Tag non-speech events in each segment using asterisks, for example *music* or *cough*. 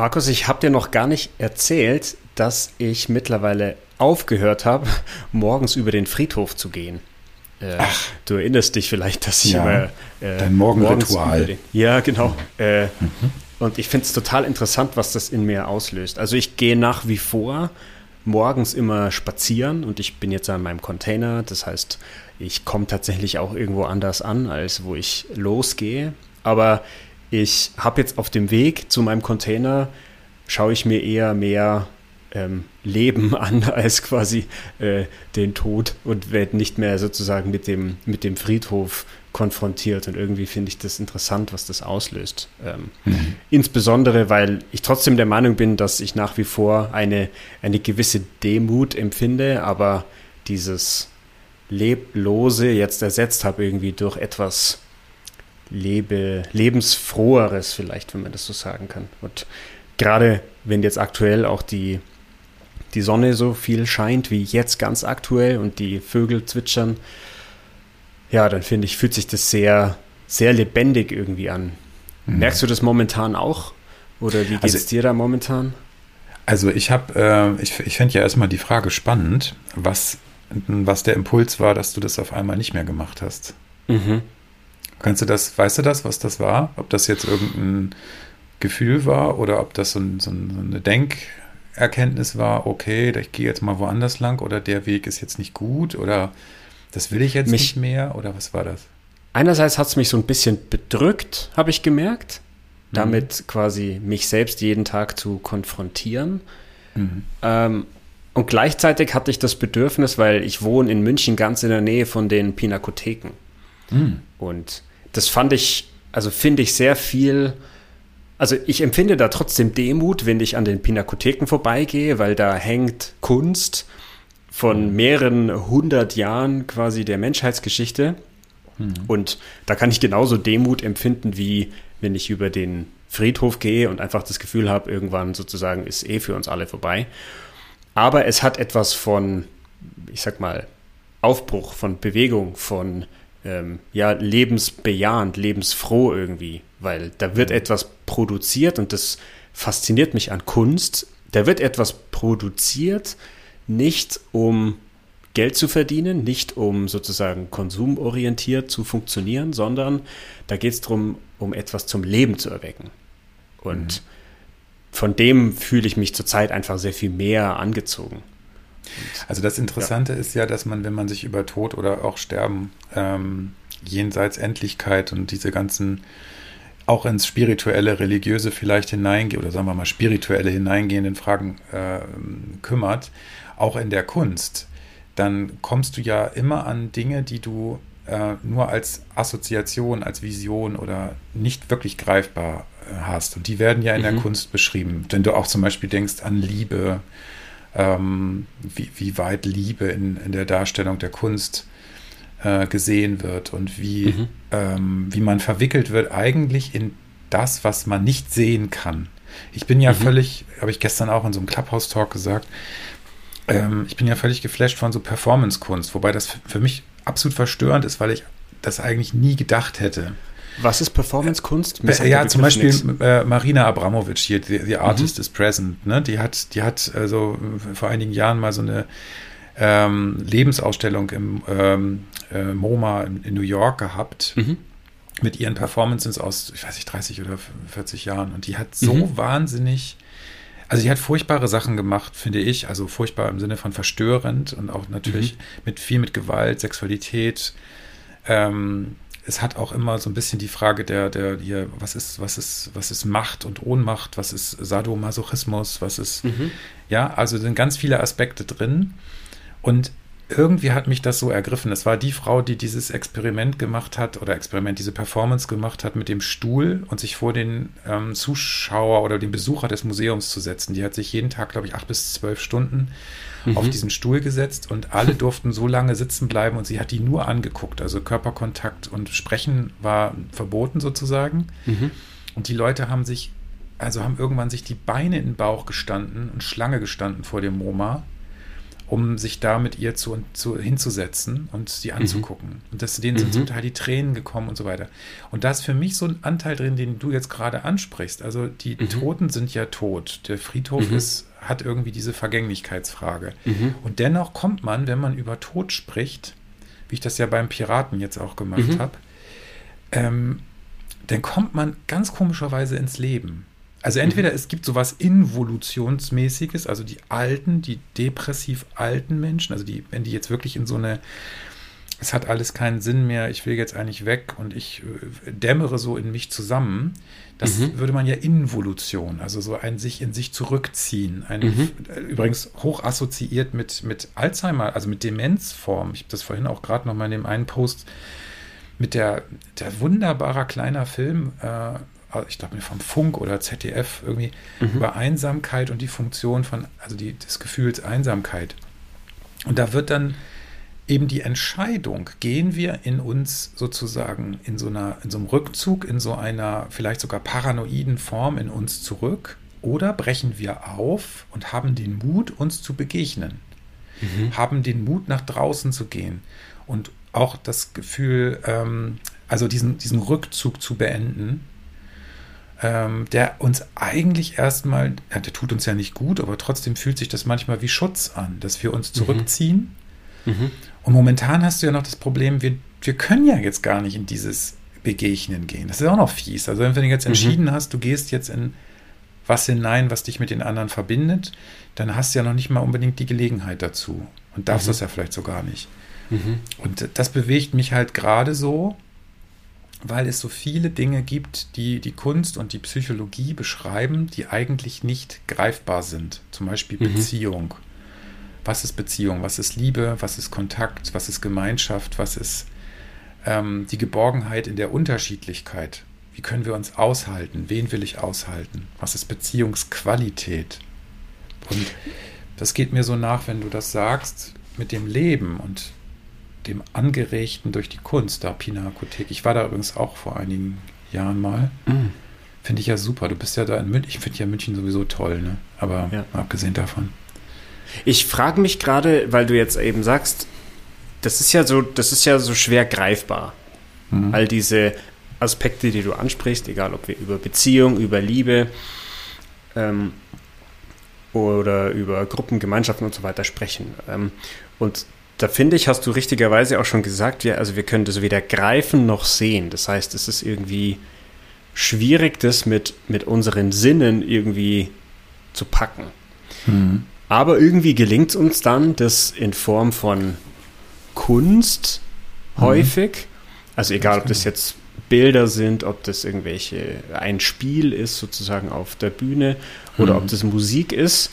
Markus, ich habe dir noch gar nicht erzählt, dass ich mittlerweile aufgehört habe, *laughs* morgens über den Friedhof zu gehen. Äh, du erinnerst dich vielleicht, dass ich Ja, immer äh, dein Morgenritual. den- Ja, genau. Äh, Mhm. Und ich finde es total interessant, was das in mir auslöst. Also ich gehe nach wie vor morgens immer spazieren und ich bin jetzt an meinem Container. Das heißt, ich komme tatsächlich auch irgendwo anders an, als wo ich losgehe. Aber ich habe jetzt auf dem Weg zu meinem Container, schaue ich mir eher mehr ähm, Leben *laughs* an als quasi äh, den Tod und werde nicht mehr sozusagen mit dem, mit dem Friedhof konfrontiert. Und irgendwie finde ich das interessant, was das auslöst. Ähm, Insbesondere, weil ich trotzdem der Meinung bin, dass ich nach wie vor eine, eine gewisse Demut empfinde, aber dieses Leblose jetzt ersetzt habe irgendwie durch etwas Lebe, lebensfroheres vielleicht, wenn man das so sagen kann. Und gerade wenn jetzt aktuell auch die, die Sonne so viel scheint wie jetzt ganz aktuell und die Vögel zwitschern, ja, dann finde ich, fühlt sich das sehr, sehr lebendig irgendwie an. Merkst du das momentan auch? Oder wie geht's Also- dir da momentan? Also ich habe, äh, ich, ich finde ja erstmal die Frage spannend, was, was der Impuls war, dass du das auf einmal nicht mehr gemacht hast. Mhm. Kannst du das, weißt du das, was das war? Ob das jetzt irgendein Gefühl war oder ob das so, ein, so, ein, so eine Denkerkenntnis war, okay, ich gehe jetzt mal woanders lang oder der Weg ist jetzt nicht gut oder das will ich jetzt Mich- nicht mehr oder was war das? Einerseits hat es mich so ein bisschen bedrückt, habe ich gemerkt, damit quasi mich selbst jeden Tag zu konfrontieren. Mhm. Ähm, und gleichzeitig hatte ich das Bedürfnis, weil ich wohne in München ganz in der Nähe von den Pinakotheken. Mhm. Und das fand ich, also finde ich sehr viel, also ich empfinde da trotzdem Demut, wenn ich an den Pinakotheken vorbeigehe, weil da hängt Kunst von mehreren hundert Jahren quasi der Menschheitsgeschichte. Und da kann ich genauso Demut empfinden, wie wenn ich über den Friedhof gehe und einfach das Gefühl habe, irgendwann sozusagen ist eh für uns alle vorbei. Aber es hat etwas von, ich sag mal, Aufbruch, von Bewegung, von ähm, ja, lebensbejahend, lebensfroh irgendwie, weil da wird etwas produziert und das fasziniert mich an Kunst. Da wird etwas produziert, nicht um Geld zu verdienen, nicht um sozusagen konsumorientiert zu funktionieren, sondern da geht es darum, um etwas zum Leben zu erwecken. Und von dem fühle ich mich zurzeit einfach sehr viel mehr angezogen. Also das Interessante ist ja, dass man, wenn man sich über Tod oder auch Sterben ähm, jenseits Endlichkeit und diese ganzen auch ins spirituelle, religiöse vielleicht hineingeht oder sagen wir mal spirituelle hineingehenden Fragen äh, kümmert, auch in der Kunst, dann kommst du ja immer an Dinge, die du äh, nur als Assoziation, als Vision oder nicht wirklich greifbar äh, hast. Und die werden ja in der Kunst beschrieben. Wenn du auch zum Beispiel denkst an Liebe, ähm, wie, wie weit Liebe in, in der Darstellung der Kunst äh, gesehen wird und wie, ähm, wie man verwickelt wird eigentlich in das, was man nicht sehen kann. Ich bin ja völlig, habe ich gestern auch in so einem Clubhouse-Talk gesagt, ähm, ich bin ja völlig geflasht von so Performance-Kunst, wobei das für mich absolut verstörend ist, weil ich das eigentlich nie gedacht hätte. Was ist Performance-Kunst? Der Ja, zum Beispiel äh, Marina Abramovic hier, die, die Artist is Present, ne? Die hat, die hat also äh, vor einigen Jahren mal so eine ähm, Lebensausstellung im ähm, äh, MoMA in, in New York gehabt Mhm. mit ihren Performances aus, ich weiß nicht, 30 oder 40 Jahren. Und die hat so Mhm. wahnsinnig, also die hat furchtbare Sachen gemacht, finde ich. Also furchtbar im Sinne von verstörend und auch natürlich mit viel mit Gewalt, Sexualität. Ähm, es hat auch immer so ein bisschen die Frage der, der, hier, was ist, was ist, was ist Macht und Ohnmacht, was ist Sadomasochismus, was ist, ja, also sind ganz viele Aspekte drin. Und irgendwie hat mich das so ergriffen. Es war die Frau, die dieses Experiment gemacht hat oder Experiment, diese Performance gemacht hat mit dem Stuhl und sich vor den ähm, Zuschauer oder den Besucher des Museums zu setzen. Die hat sich jeden Tag, glaube ich, acht bis zwölf Stunden auf diesen Stuhl gesetzt und alle *laughs* durften so lange sitzen bleiben und sie hat die nur angeguckt. Also Körperkontakt und Sprechen war verboten sozusagen. Und die Leute haben sich, also haben irgendwann sich die Beine in den Bauch gestanden und Schlange gestanden vor dem MoMA um sich da mit ihr zu, zu hinzusetzen und sie mhm. anzugucken. Mhm. Und das, denen sind mhm. zum Teil die Tränen gekommen und so weiter. Und da ist für mich so ein Anteil drin, den du jetzt gerade ansprichst. Also die mhm. Toten sind ja tot. Der Friedhof mhm. ist, hat irgendwie diese Vergänglichkeitsfrage. Mhm. Und dennoch kommt man, wenn man über Tod spricht, wie ich das ja beim Piraten jetzt auch gemacht habe, ähm, dann kommt man ganz komischerweise ins Leben. Also entweder mhm. es gibt sowas Involutionsmäßiges, also die alten, die depressiv alten Menschen, also die, wenn die jetzt wirklich in so eine, es hat alles keinen Sinn mehr, ich will jetzt eigentlich weg und ich äh, dämmere so in mich zusammen, das mhm. würde man ja Involution, also so ein sich in sich zurückziehen. Ein, mhm. Übrigens hoch assoziiert mit, mit Alzheimer, also mit Demenzform. Ich habe das vorhin auch gerade noch mal in dem einen Post mit der, der wunderbarer kleiner Film, äh, ich glaube vom Funk oder ZDF irgendwie mhm. über Einsamkeit und die Funktion von, also die, des Gefühls Einsamkeit. Und da wird dann eben die Entscheidung, gehen wir in uns sozusagen in so einer, in so einem Rückzug, in so einer vielleicht sogar paranoiden Form in uns zurück oder brechen wir auf und haben den Mut, uns zu begegnen, mhm. haben den Mut, nach draußen zu gehen und auch das Gefühl, ähm, also diesen, diesen Rückzug zu beenden ähm, der uns eigentlich erstmal, ja, der tut uns ja nicht gut, aber trotzdem fühlt sich das manchmal wie Schutz an, dass wir uns mhm. zurückziehen. Mhm. Und momentan hast du ja noch das Problem, wir, wir können ja jetzt gar nicht in dieses Begegnen gehen. Das ist auch noch fies. Also wenn du jetzt mhm. entschieden mhm. hast, du gehst jetzt in was hinein, was dich mit den anderen verbindet, dann hast du ja noch nicht mal unbedingt die Gelegenheit dazu und darfst mhm. das ja vielleicht so gar nicht. Mhm. Und das bewegt mich halt gerade so, weil es so viele Dinge gibt, die die Kunst und die Psychologie beschreiben, die eigentlich nicht greifbar sind. Zum Beispiel mhm. Beziehung. Was ist Beziehung? Was ist Liebe? Was ist Kontakt? Was ist Gemeinschaft? Was ist ähm, die Geborgenheit in der Unterschiedlichkeit? Wie können wir uns aushalten? Wen will ich aushalten? Was ist Beziehungsqualität? Und das geht mir so nach, wenn du das sagst, mit dem Leben und dem Angeregten durch die Kunst, der Pinakothek. Ich war da übrigens auch vor einigen Jahren mal. Mm. Finde ich ja super. Du bist ja da in München. Ich finde ja München sowieso toll, ne? Aber ja. abgesehen davon. Ich frage mich gerade, weil du jetzt eben sagst, das ist ja so, das ist ja so schwer greifbar. Mhm. All diese Aspekte, die du ansprichst, egal ob wir über Beziehung, über Liebe ähm, oder über Gruppen, Gemeinschaften und so weiter sprechen. Ähm, und da finde ich, hast du richtigerweise auch schon gesagt, wir, also wir können das weder greifen noch sehen. Das heißt, es ist irgendwie schwierig, das mit, mit unseren Sinnen irgendwie zu packen. Mhm. Aber irgendwie gelingt es uns dann, das in Form von Kunst mhm. häufig, also egal ob das jetzt Bilder sind, ob das irgendwelche, ein Spiel ist sozusagen auf der Bühne oder mhm. ob das Musik ist,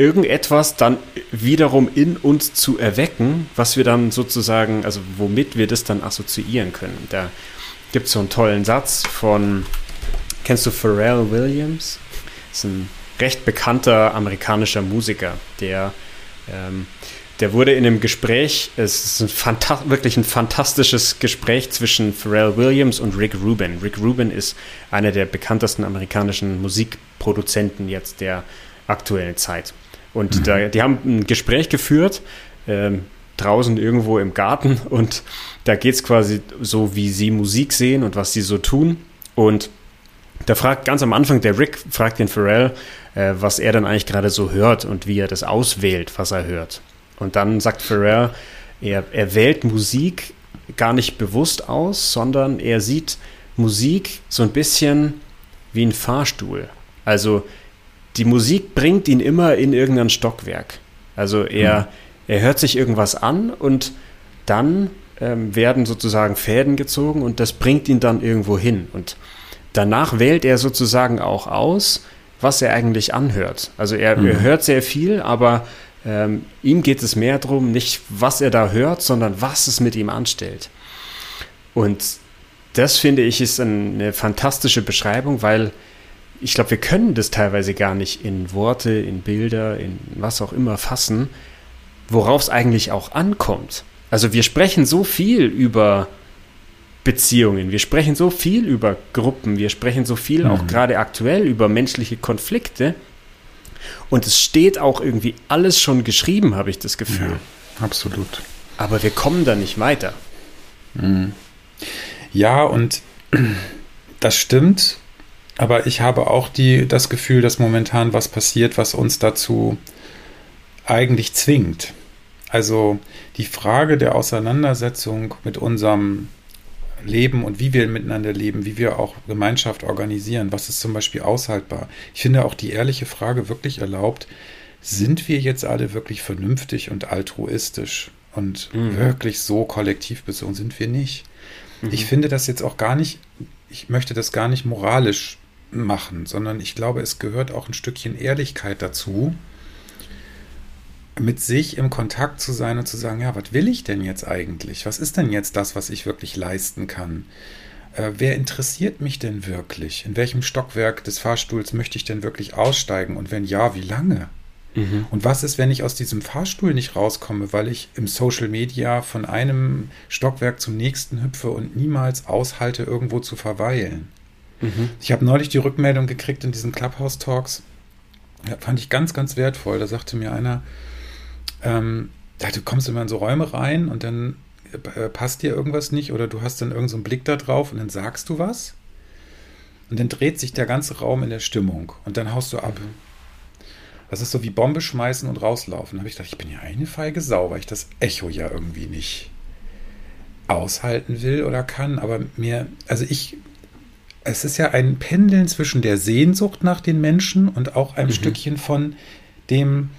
irgendetwas dann wiederum in uns zu erwecken, was wir dann sozusagen, also womit wir das dann assoziieren können. Da gibt es so einen tollen Satz von, kennst du Pharrell Williams? Das ist ein recht bekannter amerikanischer Musiker, der, ähm, der wurde in einem Gespräch, es ist ein wirklich ein fantastisches Gespräch zwischen Pharrell Williams und Rick Rubin. Rick Rubin ist einer der bekanntesten amerikanischen Musikproduzenten jetzt der aktuellen Zeit. Und mhm. da, die haben ein Gespräch geführt, ähm, draußen irgendwo im Garten. Und da geht es quasi so, wie sie Musik sehen und was sie so tun. Und da fragt ganz am Anfang der Rick, fragt den Pharrell, äh, was er dann eigentlich gerade so hört und wie er das auswählt, was er hört. Und dann sagt Pharrell, er, er wählt Musik gar nicht bewusst aus, sondern er sieht Musik so ein bisschen wie ein Fahrstuhl. Also die Musik bringt ihn immer in irgendein Stockwerk. Also er, mhm. er hört sich irgendwas an und dann ähm, werden sozusagen Fäden gezogen und das bringt ihn dann irgendwo hin. Und danach wählt er sozusagen auch aus, was er eigentlich anhört. Also er, mhm. er hört sehr viel, aber ähm, ihm geht es mehr darum, nicht was er da hört, sondern was es mit ihm anstellt. Und das finde ich ist eine fantastische Beschreibung, weil ich glaube, wir können das teilweise gar nicht in Worte, in Bilder, in was auch immer fassen, worauf es eigentlich auch ankommt. Also wir sprechen so viel über Beziehungen, wir sprechen so viel über Gruppen, wir sprechen so viel mhm. auch gerade aktuell über menschliche Konflikte. Und es steht auch irgendwie alles schon geschrieben, habe ich das Gefühl. Ja, absolut. Aber wir kommen da nicht weiter. Mhm. Ja, und *clears throat* das stimmt. Aber ich habe auch die, das Gefühl, dass momentan was passiert, was uns dazu eigentlich zwingt. Also die Frage der Auseinandersetzung mit unserem leben und wie wir miteinander leben, wie wir auch Gemeinschaft organisieren, was ist zum Beispiel aushaltbar. Ich finde auch die ehrliche Frage wirklich erlaubt, sind wir jetzt alle wirklich vernünftig und altruistisch und mhm. wirklich so kollektiv bezogen? Sind wir nicht. Mhm. Ich finde das jetzt auch gar nicht, ich möchte das gar nicht moralisch machen, sondern ich glaube, es gehört auch ein Stückchen Ehrlichkeit dazu, mit sich im Kontakt zu sein und zu sagen, ja, was will ich denn jetzt eigentlich? Was ist denn jetzt das, was ich wirklich leisten kann? Äh, wer interessiert mich denn wirklich? In welchem Stockwerk des Fahrstuhls möchte ich denn wirklich aussteigen? Und wenn ja, wie lange? Mhm. Und was ist, wenn ich aus diesem Fahrstuhl nicht rauskomme, weil ich im Social Media von einem Stockwerk zum nächsten hüpfe und niemals aushalte, irgendwo zu verweilen? Mhm. Ich habe neulich die Rückmeldung gekriegt in diesen Clubhouse Talks. Ja, fand ich ganz, ganz wertvoll. Da sagte mir einer, ähm, du kommst immer in so Räume rein und dann äh, passt dir irgendwas nicht oder du hast dann irgendeinen so Blick da drauf und dann sagst du was und dann dreht sich der ganze Raum in der Stimmung und dann haust du ab. Das ist so wie Bombe schmeißen und rauslaufen. Da habe ich gedacht, ich bin ja eine feige Sau, weil ich das Echo ja irgendwie nicht aushalten will oder kann. Aber mir, also ich, es ist ja ein Pendeln zwischen der Sehnsucht nach den Menschen und auch ein mhm. Stückchen von dem,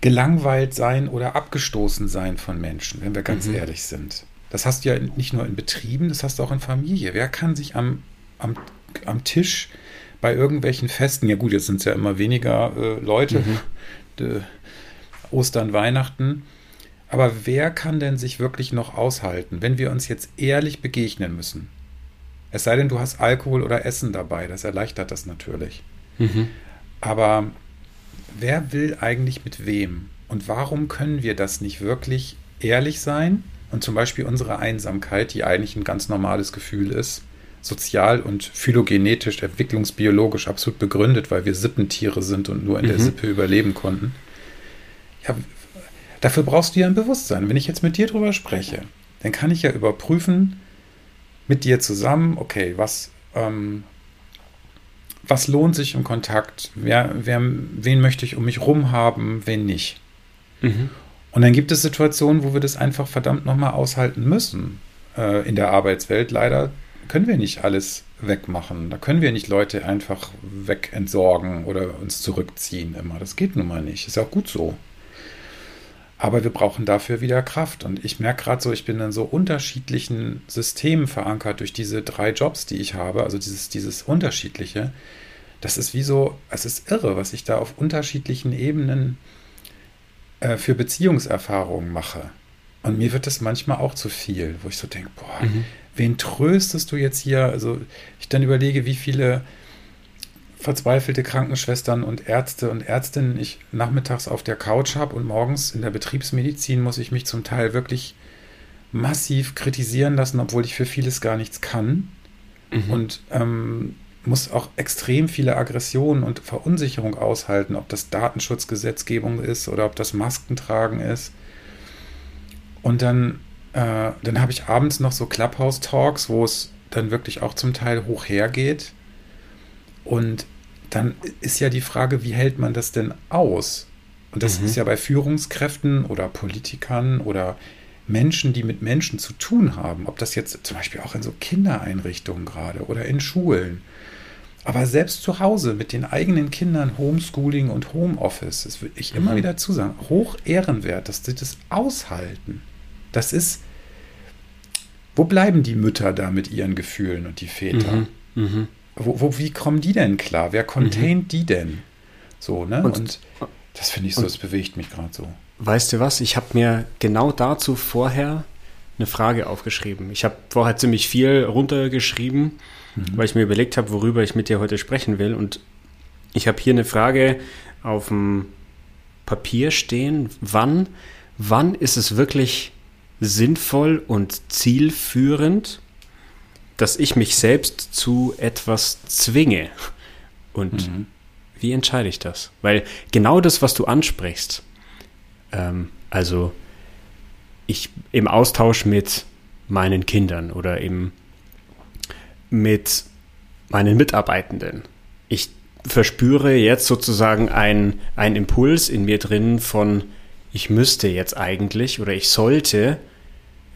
gelangweilt sein oder abgestoßen sein von Menschen, wenn wir ganz mhm. ehrlich sind. Das hast du ja nicht nur in Betrieben, das hast du auch in Familie. Wer kann sich am, am, am Tisch bei irgendwelchen Festen, ja gut, jetzt sind es ja immer weniger äh, Leute, mhm. De, *laughs* Ostern, Weihnachten, aber wer kann denn sich wirklich noch aushalten, wenn wir uns jetzt ehrlich begegnen müssen? Es sei denn, du hast Alkohol oder Essen dabei, das erleichtert das natürlich. Mhm. Aber wer will eigentlich mit wem? Und warum können wir das nicht wirklich ehrlich sein und zum Beispiel unsere Einsamkeit, die eigentlich ein ganz normales Gefühl ist, sozial und phylogenetisch, entwicklungsbiologisch absolut begründet, weil wir Sippentiere sind und nur in mhm. der Sippe überleben konnten. Ja, dafür brauchst du ja ein Bewusstsein. Wenn ich jetzt mit dir drüber spreche, dann kann ich ja überprüfen, mit dir zusammen, okay, was ähm, was lohnt sich im Kontakt? Wer, wer, wen möchte ich um mich rum haben, wen nicht? Mhm. Und dann gibt es Situationen, wo wir das einfach verdammt nochmal aushalten müssen. Äh, in der Arbeitswelt leider können wir nicht alles wegmachen. Da können wir nicht Leute einfach wegentsorgen oder uns zurückziehen immer. Das geht nun mal nicht. Ist auch gut so. Aber wir brauchen dafür wieder Kraft. Und ich merke gerade so, ich bin in so unterschiedlichen Systemen verankert durch diese drei Jobs, die ich habe. Also dieses, dieses Unterschiedliche. Das ist wie so, es ist irre, was ich da auf unterschiedlichen Ebenen äh, für Beziehungserfahrungen mache. Und mir wird das manchmal auch zu viel, wo ich so denke, boah, mhm. wen tröstest du jetzt hier? Also ich dann überlege, wie viele verzweifelte Krankenschwestern und Ärzte und Ärztinnen ich nachmittags auf der Couch habe und morgens in der Betriebsmedizin muss ich mich zum Teil wirklich massiv kritisieren lassen, obwohl ich für vieles gar nichts kann. Mhm. Und ähm, muss auch extrem viele Aggressionen und Verunsicherung aushalten, ob das Datenschutzgesetzgebung ist oder ob das Maskentragen ist. Und dann, äh, dann habe ich abends noch so Clubhouse-Talks, wo es dann wirklich auch zum Teil hoch hergeht und dann ist ja die Frage, wie hält man das denn aus? Und das mhm. ist ja bei Führungskräften oder Politikern oder Menschen, die mit Menschen zu tun haben, ob das jetzt zum Beispiel auch in so Kindereinrichtungen gerade oder in Schulen, aber selbst zu Hause mit den eigenen Kindern Homeschooling und Homeoffice, das würde ich immer mhm. wieder zusagen, hoch ehrenwert, dass sie das aushalten. Das ist, wo bleiben die Mütter da mit ihren Gefühlen und die Väter? Mhm. Mhm. Wo, wo, wie kommen die denn klar? Wer containt mhm. die denn? So, ne? Und, und das finde ich so, das bewegt mich gerade so. Weißt du was? Ich habe mir genau dazu vorher eine Frage aufgeschrieben. Ich habe vorher ziemlich viel runtergeschrieben, mhm. weil ich mir überlegt habe, worüber ich mit dir heute sprechen will. Und ich habe hier eine Frage auf dem Papier stehen. Wann, wann ist es wirklich sinnvoll und zielführend, dass ich mich selbst zu etwas zwinge. Und mhm. wie entscheide ich das? Weil genau das, was du ansprichst, ähm, also ich im Austausch mit meinen Kindern oder eben mit meinen Mitarbeitenden, ich verspüre jetzt sozusagen einen Impuls in mir drin von, ich müsste jetzt eigentlich oder ich sollte,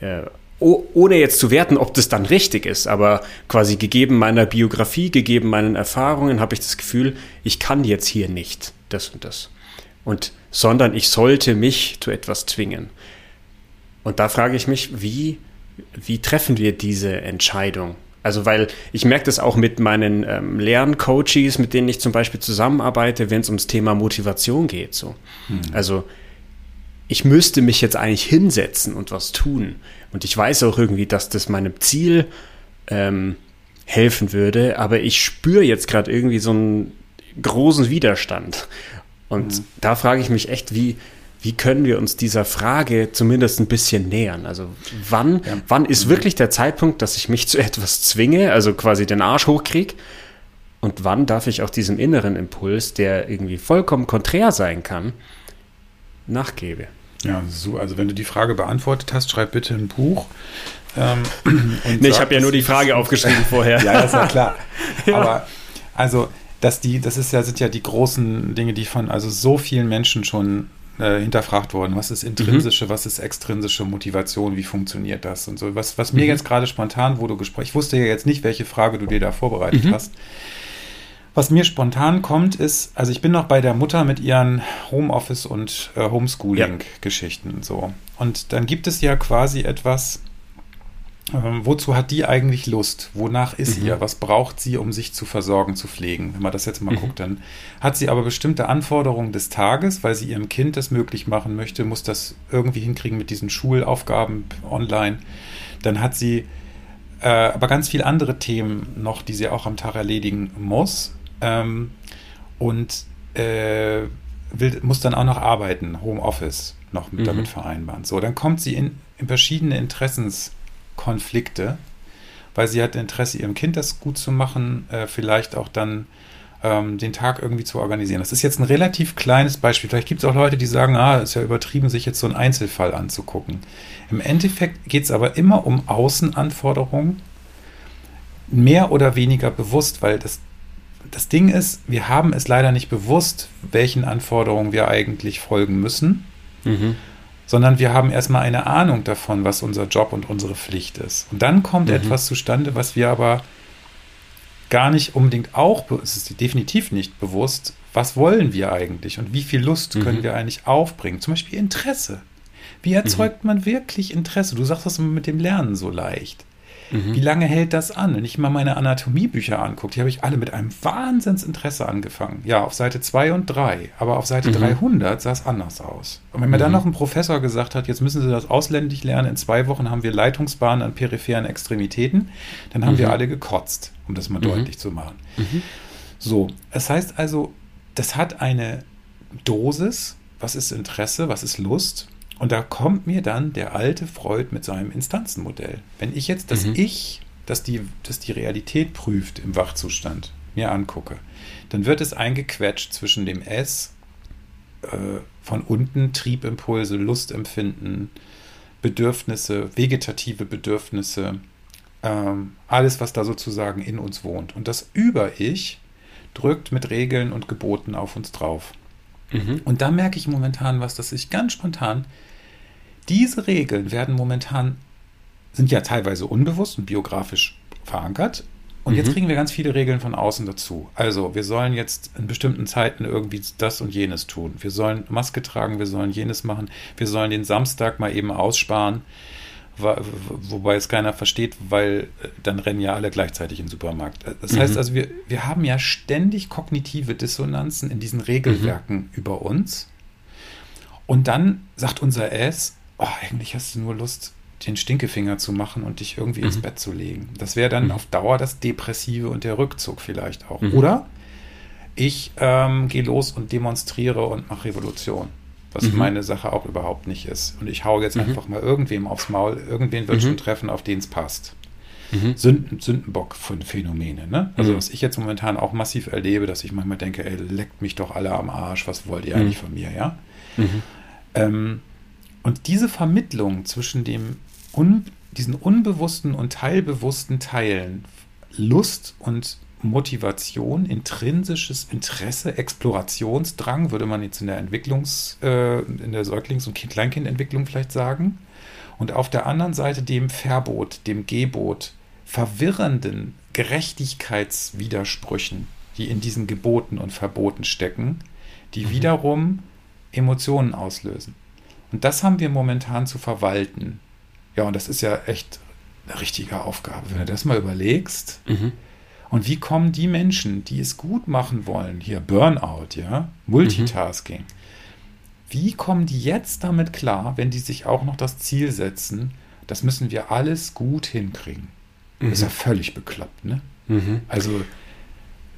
äh, ohne jetzt zu werten, ob das dann richtig ist, aber quasi gegeben meiner Biografie, gegeben meinen Erfahrungen, habe ich das Gefühl, ich kann jetzt hier nicht das und das. Und sondern ich sollte mich zu etwas zwingen. Und da frage ich mich, wie, wie treffen wir diese Entscheidung? Also, weil ich merke das auch mit meinen ähm, Lerncoaches, mit denen ich zum Beispiel zusammenarbeite, wenn es ums Thema Motivation geht. So. Hm. Also, ich müsste mich jetzt eigentlich hinsetzen und was tun. Und ich weiß auch irgendwie, dass das meinem Ziel ähm, helfen würde, aber ich spüre jetzt gerade irgendwie so einen großen Widerstand. Und mhm. da frage ich mich echt, wie, wie können wir uns dieser Frage zumindest ein bisschen nähern? Also wann, ja. wann ist mhm. wirklich der Zeitpunkt, dass ich mich zu *laughs* etwas zwinge, also quasi den Arsch hochkriege? Und wann darf ich auch diesem inneren Impuls, der irgendwie vollkommen konträr sein kann, nachgebe? Ja, so, also wenn du die Frage beantwortet hast, schreib bitte ein Buch. Ähm, *clears throat* nee, ich habe ja nur die Frage aufgeschrieben vorher. *laughs* ja, das ist ja klar. *laughs* ja. Aber also, dass die, das ist ja, sind ja die großen Dinge, die von also so vielen Menschen schon äh, hinterfragt worden. Was ist intrinsische, mhm. was ist extrinsische Motivation, wie funktioniert das und so. Was, was mir mhm. jetzt gerade spontan, wo du gesprochen, ich wusste ja jetzt nicht, welche Frage du dir da vorbereitet mhm. hast. Was mir spontan kommt, ist, also ich bin noch bei der Mutter mit ihren Homeoffice und äh, Homeschooling-Geschichten ja. so. Und dann gibt es ja quasi etwas, ähm, wozu hat die eigentlich Lust? Wonach ist mhm. ihr? Was braucht sie, um sich zu versorgen, zu pflegen? Wenn man das jetzt mal mhm. guckt, dann hat sie aber bestimmte Anforderungen des Tages, weil sie ihrem Kind das möglich machen möchte, muss das irgendwie hinkriegen mit diesen Schulaufgaben online. Dann hat sie äh, aber ganz viele andere Themen noch, die sie auch am Tag erledigen muss. Ähm, und äh, will, muss dann auch noch arbeiten, Homeoffice noch mit, mhm. damit vereinbaren. So, dann kommt sie in, in verschiedene Interessens- Konflikte, weil sie hat Interesse, ihrem Kind das gut zu machen, äh, vielleicht auch dann ähm, den Tag irgendwie zu organisieren. Das ist jetzt ein relativ kleines Beispiel. Vielleicht gibt es auch Leute, die sagen, ah, ist ja übertrieben, sich jetzt so einen Einzelfall anzugucken. Im Endeffekt geht es aber immer um Außenanforderungen, mehr oder weniger bewusst, weil das, das Ding ist, wir haben es leider nicht bewusst, welchen Anforderungen wir eigentlich folgen müssen. Mhm sondern wir haben erstmal eine Ahnung davon, was unser Job und unsere Pflicht ist. Und dann kommt mhm. etwas zustande, was wir aber gar nicht unbedingt auch, es ist definitiv nicht bewusst, was wollen wir eigentlich und wie viel Lust mhm. können wir eigentlich aufbringen? Zum Beispiel Interesse. Wie erzeugt mhm. man wirklich Interesse? Du sagst das mit dem Lernen so leicht. Mhm. Wie lange hält das an? Wenn ich mal meine Anatomiebücher angucke, die habe ich alle mit einem Wahnsinnsinteresse angefangen. Ja, auf Seite 2 und 3. Aber auf Seite mhm. 300 sah es anders aus. Und wenn mir dann mhm. noch ein Professor gesagt hat, jetzt müssen Sie das ausländisch lernen, in zwei Wochen haben wir Leitungsbahnen an peripheren Extremitäten, dann haben wir mhm. alle gekotzt, um das mal mhm. deutlich zu machen. So, es heißt also, das hat eine Dosis. Was ist Interesse? Was ist Lust? Und da kommt mir dann der alte Freud mit seinem Instanzenmodell. Wenn ich jetzt das mhm. Ich, das die, das die Realität prüft im Wachzustand, mir angucke, dann wird es eingequetscht zwischen dem S, äh, von unten Triebimpulse, Lustempfinden, Bedürfnisse, vegetative Bedürfnisse, ähm, alles, was da sozusagen in uns wohnt. Und das Über-Ich drückt mit Regeln und Geboten auf uns drauf. Mhm. Und da merke ich momentan was, dass ich ganz spontan diese Regeln werden momentan, sind ja teilweise unbewusst und biografisch verankert. Und mhm. jetzt kriegen wir ganz viele Regeln von außen dazu. Also, wir sollen jetzt in bestimmten Zeiten irgendwie das und jenes tun. Wir sollen Maske tragen, wir sollen jenes machen. Wir sollen den Samstag mal eben aussparen, wobei es keiner versteht, weil äh, dann rennen ja alle gleichzeitig in den Supermarkt. Das heißt mhm. also, wir, wir haben ja ständig kognitive Dissonanzen in diesen Regelwerken mhm. über uns. Und dann sagt unser S, oh, eigentlich hast du nur Lust, den Stinkefinger zu machen und dich irgendwie mhm. ins Bett zu legen. Das wäre dann mhm. auf Dauer das Depressive und der Rückzug vielleicht auch. Mhm. Oder ich ähm, gehe los und demonstriere und mache Revolution. Was mhm. meine Sache auch überhaupt nicht ist. Und ich haue jetzt mhm. einfach mal irgendwem aufs Maul. Irgendwen wird mhm. schon treffen, auf den es passt. Sünden, Sündenbock von Phänomene. Ne? Also was ich jetzt momentan auch massiv erlebe, dass ich manchmal denke, ey, leckt mich doch alle am Arsch, was wollt ihr eigentlich von mir, ja? Ähm, und diese Vermittlung zwischen dem un, diesen unbewussten und teilbewussten Teilen, Lust und Motivation, intrinsisches Interesse, Explorationsdrang, würde man jetzt in der Entwicklungs-, äh, in der Säuglings- und Kleinkindentwicklung vielleicht sagen. Und auf der anderen Seite dem Verbot, dem Gebot, verwirrenden Gerechtigkeitswidersprüchen, die in diesen Geboten und Verboten stecken, die mhm. wiederum Emotionen auslösen. Und das haben wir momentan zu verwalten. Ja, und das ist ja echt eine richtige Aufgabe, wenn du das mal überlegst. Mhm. Und wie kommen die Menschen, die es gut machen wollen, hier Burnout, ja, Multitasking, mhm. wie kommen die jetzt damit klar, wenn die sich auch noch das Ziel setzen, das müssen wir alles gut hinkriegen? Mhm. Das ist ja mhm. völlig bekloppt, ne? Mhm. Also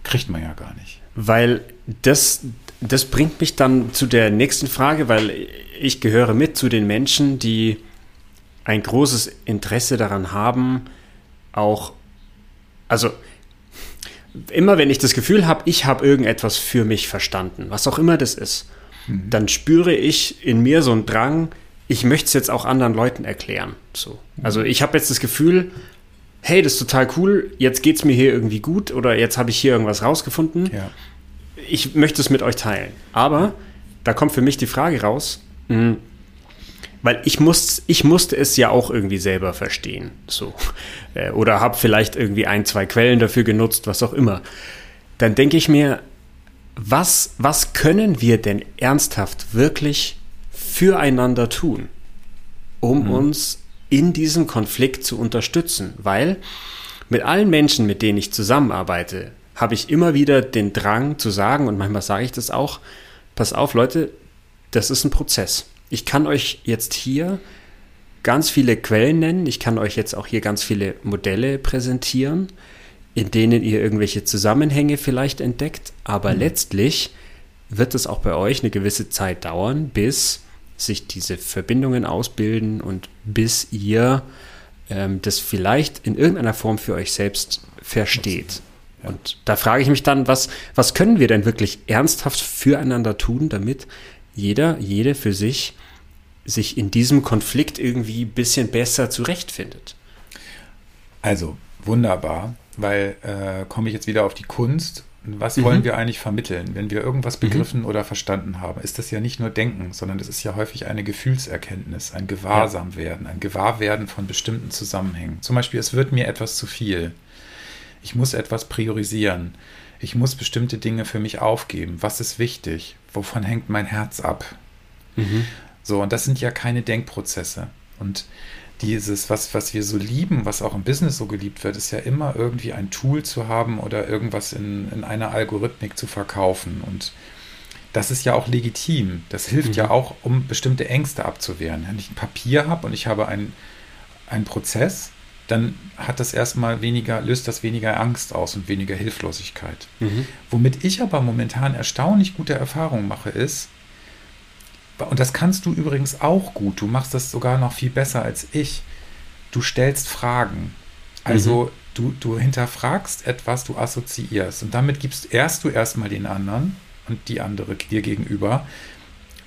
kriegt man ja gar nicht. Weil das, das bringt mich dann zu der nächsten Frage, weil ich gehöre mit zu den Menschen, die ein großes Interesse daran haben, auch, also immer wenn ich das Gefühl habe, ich habe irgendetwas für mich verstanden, was auch immer das ist, mhm. dann spüre ich in mir so einen Drang, ich möchte es jetzt auch anderen Leuten erklären. So. Also ich habe jetzt das Gefühl, hey, das ist total cool, jetzt geht es mir hier irgendwie gut oder jetzt habe ich hier irgendwas rausgefunden. Ja. Ich möchte es mit euch teilen. Aber da kommt für mich die Frage raus, mh, hm, weil ich, muss, ich musste es ja auch irgendwie selber verstehen. So. *laughs* Äh, oder habe vielleicht irgendwie ein, zwei Quellen dafür genutzt, was auch immer. Dann denke ich mir, was, was können wir denn ernsthaft wirklich füreinander tun, um mhm. uns in diesem Konflikt zu unterstützen? Weil mit allen Menschen, mit denen ich zusammenarbeite, habe ich immer wieder den Drang zu sagen, und manchmal sage ich das auch, pass auf Leute, das ist ein Prozess ich kann euch jetzt hier ganz viele Quellen nennen. Ich kann euch jetzt auch hier ganz viele Modelle präsentieren, in denen ihr irgendwelche Zusammenhänge vielleicht entdeckt. Aber mhm. letztlich wird es auch bei euch eine gewisse Zeit dauern, bis sich diese Verbindungen ausbilden und bis ihr ähm, das vielleicht in irgendeiner Form für euch selbst versteht. Und da frage ich mich dann, was, was können wir denn wirklich ernsthaft füreinander tun, damit jeder, jede für sich sich in diesem Konflikt irgendwie ein bisschen besser zurechtfindet. Also, wunderbar, weil äh, komme ich jetzt wieder auf die Kunst. Was wollen mhm. wir eigentlich vermitteln, wenn wir irgendwas mhm. begriffen mhm. oder verstanden haben? Ist das ja nicht nur Denken, sondern das ist ja häufig eine Gefühlserkenntnis, ein Gewahrsamwerden, ein Gewahrwerden von bestimmten Zusammenhängen. Zum Beispiel, es wird mir etwas zu viel. Ich muss etwas priorisieren. Ich muss bestimmte Dinge für mich aufgeben. Was ist wichtig? Wovon hängt mein Herz ab? Mhm. So, und das sind ja keine Denkprozesse. Und dieses, was, was wir so lieben, was auch im Business so geliebt wird, ist ja immer irgendwie ein Tool zu haben oder irgendwas in, in einer Algorithmik zu verkaufen. Und das ist ja auch legitim. Das hilft mhm. ja auch, um bestimmte Ängste abzuwehren. Wenn ich ein Papier habe und ich habe einen, einen Prozess, dann hat das erstmal weniger, löst das weniger Angst aus und weniger Hilflosigkeit. Mhm. Womit ich aber momentan erstaunlich gute Erfahrungen mache, ist, und das kannst du übrigens auch gut, du machst das sogar noch viel besser als ich, du stellst Fragen. Also mhm. du, du hinterfragst etwas, du assoziierst und damit gibst erst du erstmal den anderen und die andere dir gegenüber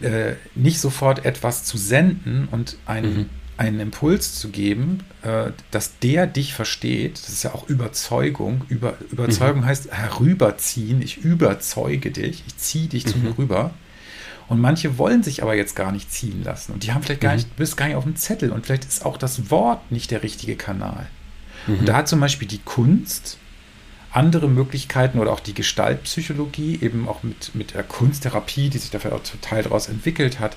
äh, nicht sofort etwas zu senden und einen mhm einen Impuls zu geben, äh, dass der dich versteht. Das ist ja auch Überzeugung. Über, Überzeugung mhm. heißt herüberziehen. Ich überzeuge dich. Ich ziehe dich mhm. zu mir rüber. Und manche wollen sich aber jetzt gar nicht ziehen lassen. Und die haben vielleicht gar mhm. nicht, du bist gar nicht auf dem Zettel. Und vielleicht ist auch das Wort nicht der richtige Kanal. Und mhm. da hat zum Beispiel die Kunst andere Möglichkeiten oder auch die Gestaltpsychologie, eben auch mit, mit der Kunsttherapie, die sich dafür auch total daraus entwickelt hat,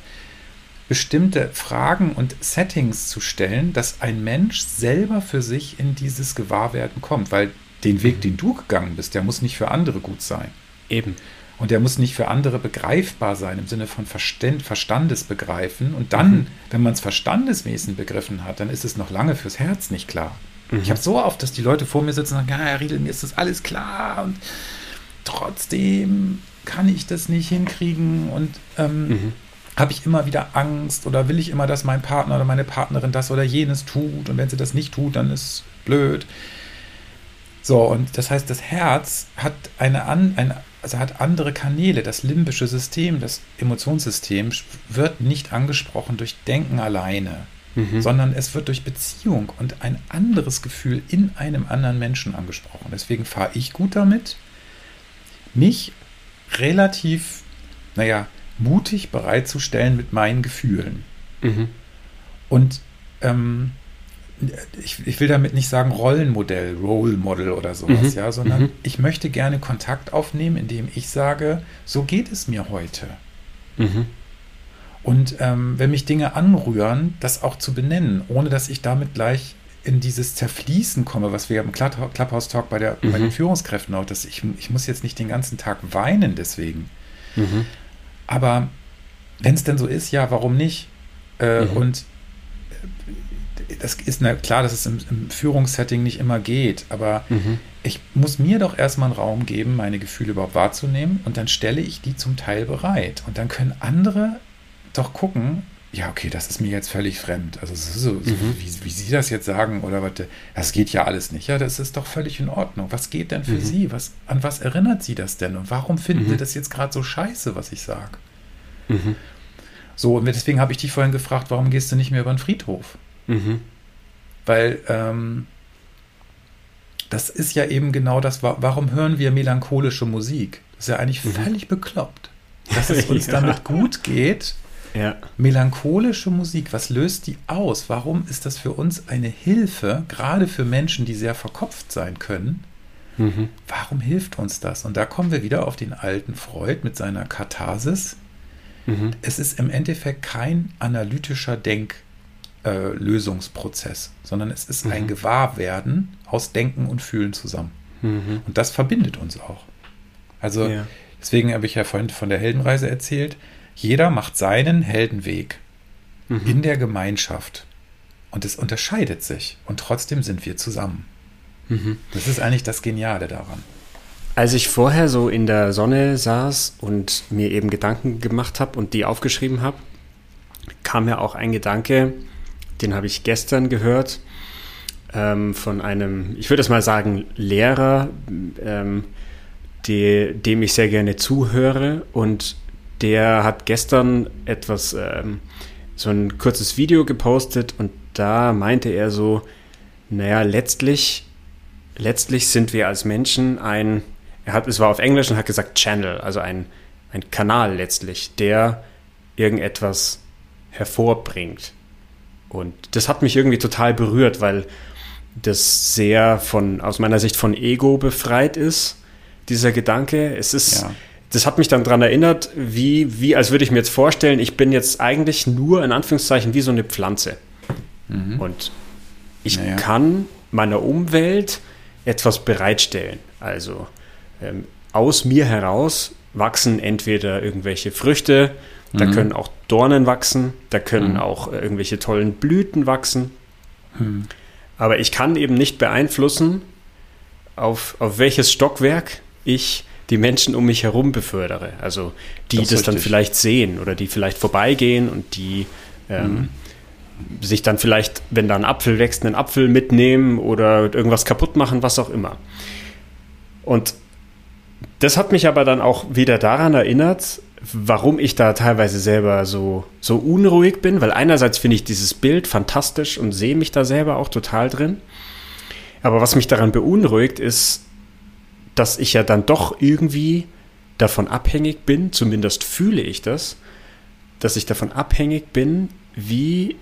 bestimmte Fragen und Settings zu stellen, dass ein Mensch selber für sich in dieses Gewahrwerden kommt, weil den Weg, den du gegangen bist, der muss nicht für andere gut sein. Eben. Und der muss nicht für andere begreifbar sein, im Sinne von Verstandes begreifen. Und dann, mhm. wenn man es verstandesmäßig begriffen hat, dann ist es noch lange fürs Herz nicht klar. Mhm. Ich habe so oft, dass die Leute vor mir sitzen und sagen, ja, Herr Riedel, mir ist das alles klar und trotzdem kann ich das nicht hinkriegen und ähm, mhm habe ich immer wieder Angst oder will ich immer, dass mein Partner oder meine Partnerin das oder jenes tut und wenn sie das nicht tut, dann ist blöd. So, und das heißt, das Herz hat eine, eine also hat andere Kanäle. Das limbische System, das Emotionssystem wird nicht angesprochen durch Denken alleine, mhm. sondern es wird durch Beziehung und ein anderes Gefühl in einem anderen Menschen angesprochen. Deswegen fahre ich gut damit, mich relativ, naja, mutig bereitzustellen mit meinen Gefühlen. Mhm. Und ähm, ich, ich, will damit nicht sagen Rollenmodell, Role Model oder sowas, mhm. ja, sondern mhm. ich möchte gerne Kontakt aufnehmen, indem ich sage, so geht es mir heute. Mhm. Und ähm, wenn mich Dinge anrühren, das auch zu benennen, ohne dass ich damit gleich in dieses Zerfließen komme, was wir im Clubhouse-Talk bei, bei den mhm. Führungskräften auch, dass ich, ich muss jetzt nicht den ganzen Tag weinen deswegen. Aber wenn es denn so ist, ja, warum nicht? Äh, mhm. Und das ist na, klar, dass es im, im, Führungssetting nicht immer geht, aber mhm. ich muss mir doch erstmal einen Raum geben, meine Gefühle überhaupt wahrzunehmen und dann stelle ich die zum Teil bereit. Und dann können andere doch gucken, ja, okay, das ist mir jetzt völlig fremd. Also so, so mhm. wie, wie, Sie das jetzt sagen oder was, das geht ja alles nicht. Ja, das ist doch völlig in Ordnung. Was geht denn für mhm. Sie? Was, an was erinnert Sie das denn? Und warum finden Sie mhm. das jetzt gerade so scheiße, was ich sage? Mhm. So, und deswegen habe ich dich vorhin gefragt, warum gehst du nicht mehr über den Friedhof? Mhm. Weil ähm, das ist ja eben genau das, warum hören wir melancholische Musik? Das ist ja eigentlich mhm. völlig bekloppt. Dass *laughs* es uns damit gut geht. Ja. Melancholische Musik, was löst die aus? Warum ist das für uns eine Hilfe, gerade für Menschen, die sehr verkopft sein können? Mhm. Warum hilft uns das? Und da kommen wir wieder auf den alten Freud mit seiner Katharsis. Mhm. Es ist im Endeffekt kein analytischer Denk- äh, sondern es ist mhm. ein Gewahrwerden aus Denken und Fühlen zusammen. Mhm. Und das verbindet uns auch. Also ja. deswegen habe ich ja vorhin von der Heldenreise erzählt. Jeder macht seinen Heldenweg mhm. in der Gemeinschaft. Und es unterscheidet sich. Und trotzdem sind wir zusammen. Mhm. Das ist eigentlich das Geniale daran. Als ich vorher so in der Sonne saß und mir eben Gedanken gemacht habe und die aufgeschrieben habe, kam mir auch ein Gedanke, den habe ich gestern gehört ähm, von einem, ich würde es mal sagen, Lehrer, ähm, die, dem ich sehr gerne zuhöre. Und der hat gestern etwas, ähm, so ein kurzes Video gepostet und da meinte er so, naja, letztlich, letztlich sind wir als Menschen ein, er hat, es war auf Englisch und hat gesagt Channel, also ein, ein Kanal letztlich, der irgendetwas hervorbringt. Und das hat mich irgendwie total berührt, weil das sehr von, aus meiner Sicht von Ego befreit ist, dieser Gedanke. Es ist, ja. Das hat mich dann daran erinnert, wie, wie, als würde ich mir jetzt vorstellen, ich bin jetzt eigentlich nur in Anführungszeichen wie so eine Pflanze. Mhm. Und ich naja. kann meiner Umwelt etwas bereitstellen. Also ähm, aus mir heraus wachsen entweder irgendwelche Früchte, da mhm. können auch Dornen wachsen, da können mhm. auch irgendwelche tollen Blüten wachsen. Mhm. Aber ich kann eben nicht beeinflussen, auf, auf welches Stockwerk ich die Menschen um mich herum befördere. Also die das, das dann vielleicht sehen oder die vielleicht vorbeigehen und die ähm, mhm. sich dann vielleicht, wenn da ein Apfel wächst, einen Apfel mitnehmen oder irgendwas kaputt machen, was auch immer. Und das hat mich aber dann auch wieder daran erinnert, warum ich da teilweise selber so, so unruhig bin, weil einerseits finde ich dieses Bild fantastisch und sehe mich da selber auch total drin. Aber was mich daran beunruhigt, ist, dass ich ja dann doch irgendwie davon abhängig bin, zumindest fühle ich das, dass ich davon abhängig bin, wie,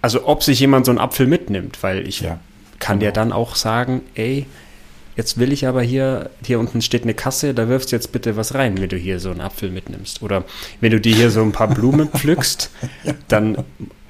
also ob sich jemand so einen Apfel mitnimmt, weil ich ja, kann genau. ja dann auch sagen, ey, jetzt will ich aber hier, hier unten steht eine Kasse, da wirfst du jetzt bitte was rein, wenn du hier so einen Apfel mitnimmst. Oder wenn du dir hier so ein paar Blumen pflückst, *laughs* dann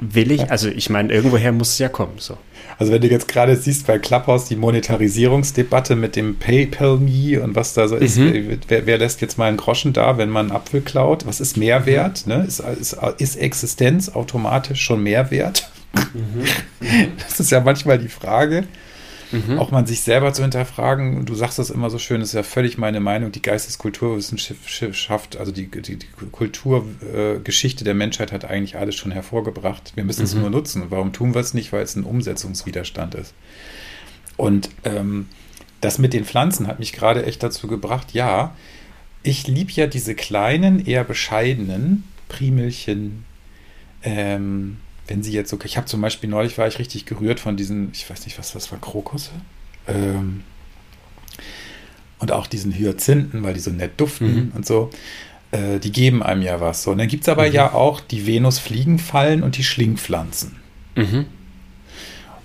will ich, also ich meine, irgendwoher muss es ja kommen. So. Also wenn du jetzt gerade siehst bei Clubhouse die Monetarisierungsdebatte mit dem PayPal-Me und was da so ist, mhm. wer, wer, lässt jetzt mal einen Groschen da, wenn man einen Apfel klaut? Was ist Mehrwert? Ne? Ist, ist, ist Existenz automatisch schon Mehrwert? Mhm. *laughs* Das ist ja manchmal die Frage. Mhm. auch mal sich selber zu hinterfragen. Du sagst das immer so schön, das ist ja völlig meine Meinung. Die Geisteskulturwissenschaft, also die, die, die Kulturgeschichte äh, der Menschheit hat eigentlich alles schon hervorgebracht. Wir müssen es mhm. nur nutzen. Warum tun wir es nicht? Weil es ein Umsetzungswiderstand ist. Und ähm, das mit den Pflanzen hat mich gerade echt dazu gebracht, ja, ich liebe ja diese kleinen, eher bescheidenen Primelchen, ähm, wenn sie jetzt so, ich habe zum Beispiel neulich war ich richtig gerührt von diesen, ich weiß nicht, was das war, Krokusse? Ähm, und auch diesen Hyazinthen, weil die so nett duften mhm. und so. Äh, die geben einem ja was. So. Und dann gibt es aber mhm. ja auch die Venusfliegenfallen und die Schlingpflanzen. Mhm.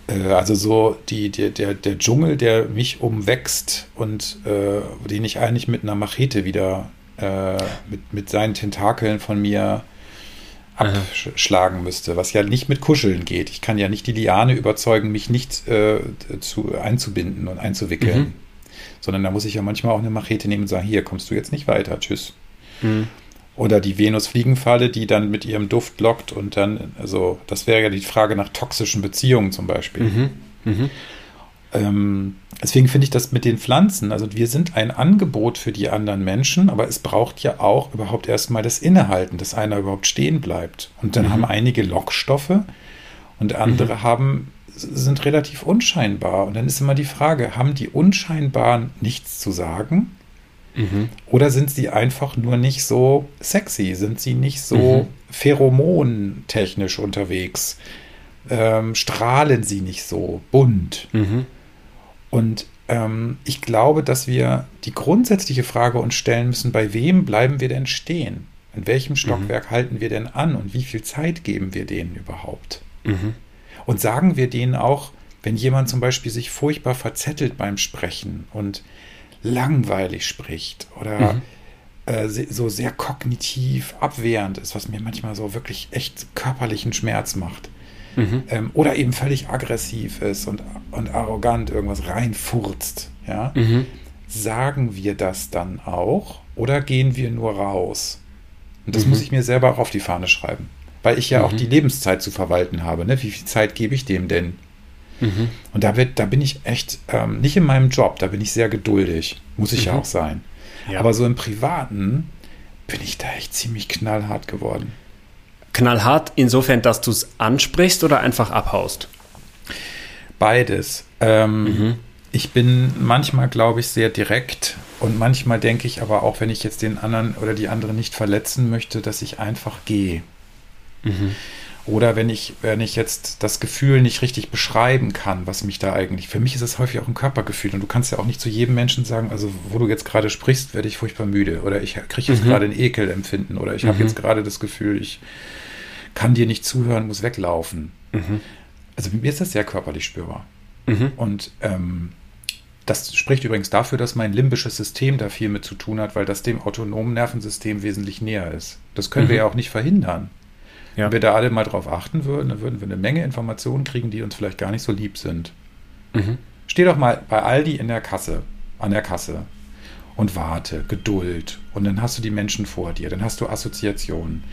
Äh, also so die, die, der, der Dschungel, der mich umwächst und äh, den ich eigentlich mit einer Machete wieder äh, mit, mit seinen Tentakeln von mir abschlagen müsste, was ja nicht mit Kuscheln geht. Ich kann ja nicht die Liane überzeugen, mich nicht äh, zu, einzubinden und einzuwickeln. Mhm. Sondern da muss ich ja manchmal auch eine Machete nehmen und sagen, hier kommst du jetzt nicht weiter, tschüss. Mhm. Oder die Venus-Fliegenfalle, die dann mit ihrem Duft lockt und dann, also das wäre ja die Frage nach toxischen Beziehungen zum Beispiel. Mhm. Ähm, deswegen finde ich das mit den Pflanzen, also wir sind ein Angebot für die anderen Menschen, aber es braucht ja auch überhaupt erstmal das Innehalten, dass einer überhaupt stehen bleibt. Und dann mhm. haben einige Lockstoffe und andere mhm. haben, sind relativ unscheinbar. Und dann ist immer die Frage, haben die Unscheinbaren nichts zu sagen? Mhm. Oder sind sie einfach nur nicht so sexy? Sind sie nicht so mhm. pheromontechnisch unterwegs? Ähm, strahlen sie nicht so bunt? Mhm. Und ähm, ich glaube, dass wir die grundsätzliche Frage uns stellen müssen, bei wem bleiben wir denn stehen? In welchem mhm. Stockwerk mhm. halten wir denn an und wie viel Zeit geben wir denen überhaupt? Mhm. Und sagen wir denen auch, wenn jemand zum Beispiel sich furchtbar verzettelt beim Sprechen und langweilig spricht oder mhm. äh, so sehr kognitiv abwehrend ist, was mir manchmal so wirklich echt körperlichen Schmerz macht, mhm. ähm, oder eben völlig aggressiv ist und, und arrogant irgendwas reinfurzt, ja, mhm. sagen wir das dann auch oder gehen wir nur raus? Und das mhm. muss ich mir selber auch auf die Fahne schreiben, weil ich ja auch mhm. die Lebenszeit zu verwalten habe. Ne? Wie viel Zeit gebe ich dem denn? Mhm. Und da, wird, da bin ich echt ähm, nicht in meinem Job, da bin ich sehr geduldig, muss ich ja auch sein. Ja. Aber so im Privaten bin ich da echt ziemlich knallhart geworden. Knallhart insofern, dass du es ansprichst oder einfach abhaust? Beides. Ähm, mhm. Ich bin manchmal, glaube ich, sehr direkt und manchmal denke ich aber auch, wenn ich jetzt den anderen oder die andere nicht verletzen möchte, dass ich einfach gehe. Mhm. Oder wenn ich, wenn ich jetzt das Gefühl nicht richtig beschreiben kann, was mich da eigentlich. Für mich ist es häufig auch ein Körpergefühl und du kannst ja auch nicht zu jedem Menschen sagen, also wo du jetzt gerade sprichst, werde ich furchtbar müde oder ich kriege jetzt mhm. gerade ein Ekelempfinden oder ich mhm. habe jetzt gerade das Gefühl, ich kann dir nicht zuhören, muss weglaufen. Mhm. Also mir ist das sehr körperlich spürbar. Mhm. Und ähm, das spricht übrigens dafür, dass mein limbisches System da viel mit zu tun hat, weil das dem autonomen Nervensystem wesentlich näher ist. Das können wir mhm. ja auch nicht verhindern. Ja. Wenn wir da alle mal drauf achten würden, dann würden wir eine Menge Informationen kriegen, die uns vielleicht gar nicht so lieb sind. Mhm. Steh doch mal bei Aldi in der Kasse, an der Kasse und warte, Geduld. Und dann hast du die Menschen vor dir, dann hast du Assoziationen.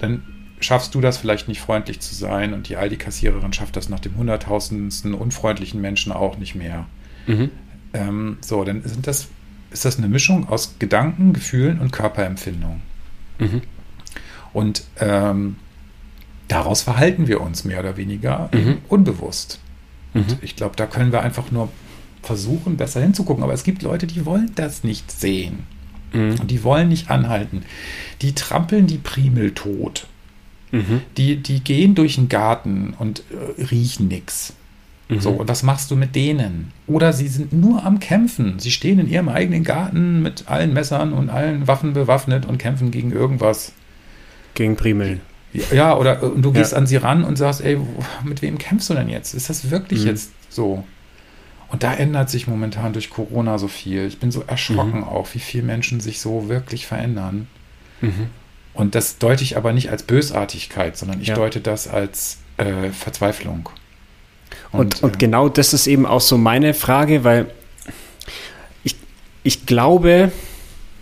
Dann schaffst du das vielleicht nicht freundlich zu sein und die Aldi-Kassiererin schafft das nach dem hunderttausendsten unfreundlichen Menschen auch nicht mehr. Mhm. Ähm, so, dann sind das, ist das eine Mischung aus Gedanken, Gefühlen und Körperempfindungen. Mhm. Und ähm, daraus verhalten wir uns mehr oder weniger mhm. unbewusst. Und mhm. ich glaube, da können wir einfach nur versuchen, besser hinzugucken. Aber es gibt Leute, die wollen das nicht sehen. Mhm. Und die wollen nicht anhalten. Die trampeln die Primel tot. Mhm. Die, die gehen durch den Garten und äh, riechen nichts. Mhm. So, und was machst du mit denen? Oder sie sind nur am Kämpfen. Sie stehen in ihrem eigenen Garten mit allen Messern und allen Waffen bewaffnet und kämpfen gegen irgendwas. Gegen Primel. Ja, oder und du gehst ja. an sie ran und sagst, ey, mit wem kämpfst du denn jetzt? Ist das wirklich mhm. jetzt so? Und da ändert sich momentan durch Corona so viel. Ich bin so erschrocken mhm. auch, wie viele Menschen sich so wirklich verändern. Mhm. Und das deute ich aber nicht als Bösartigkeit, sondern ich ja. deute das als äh, Verzweiflung. Und, und, und, äh, genau das ist eben auch so meine Frage, weil ich, ich glaube,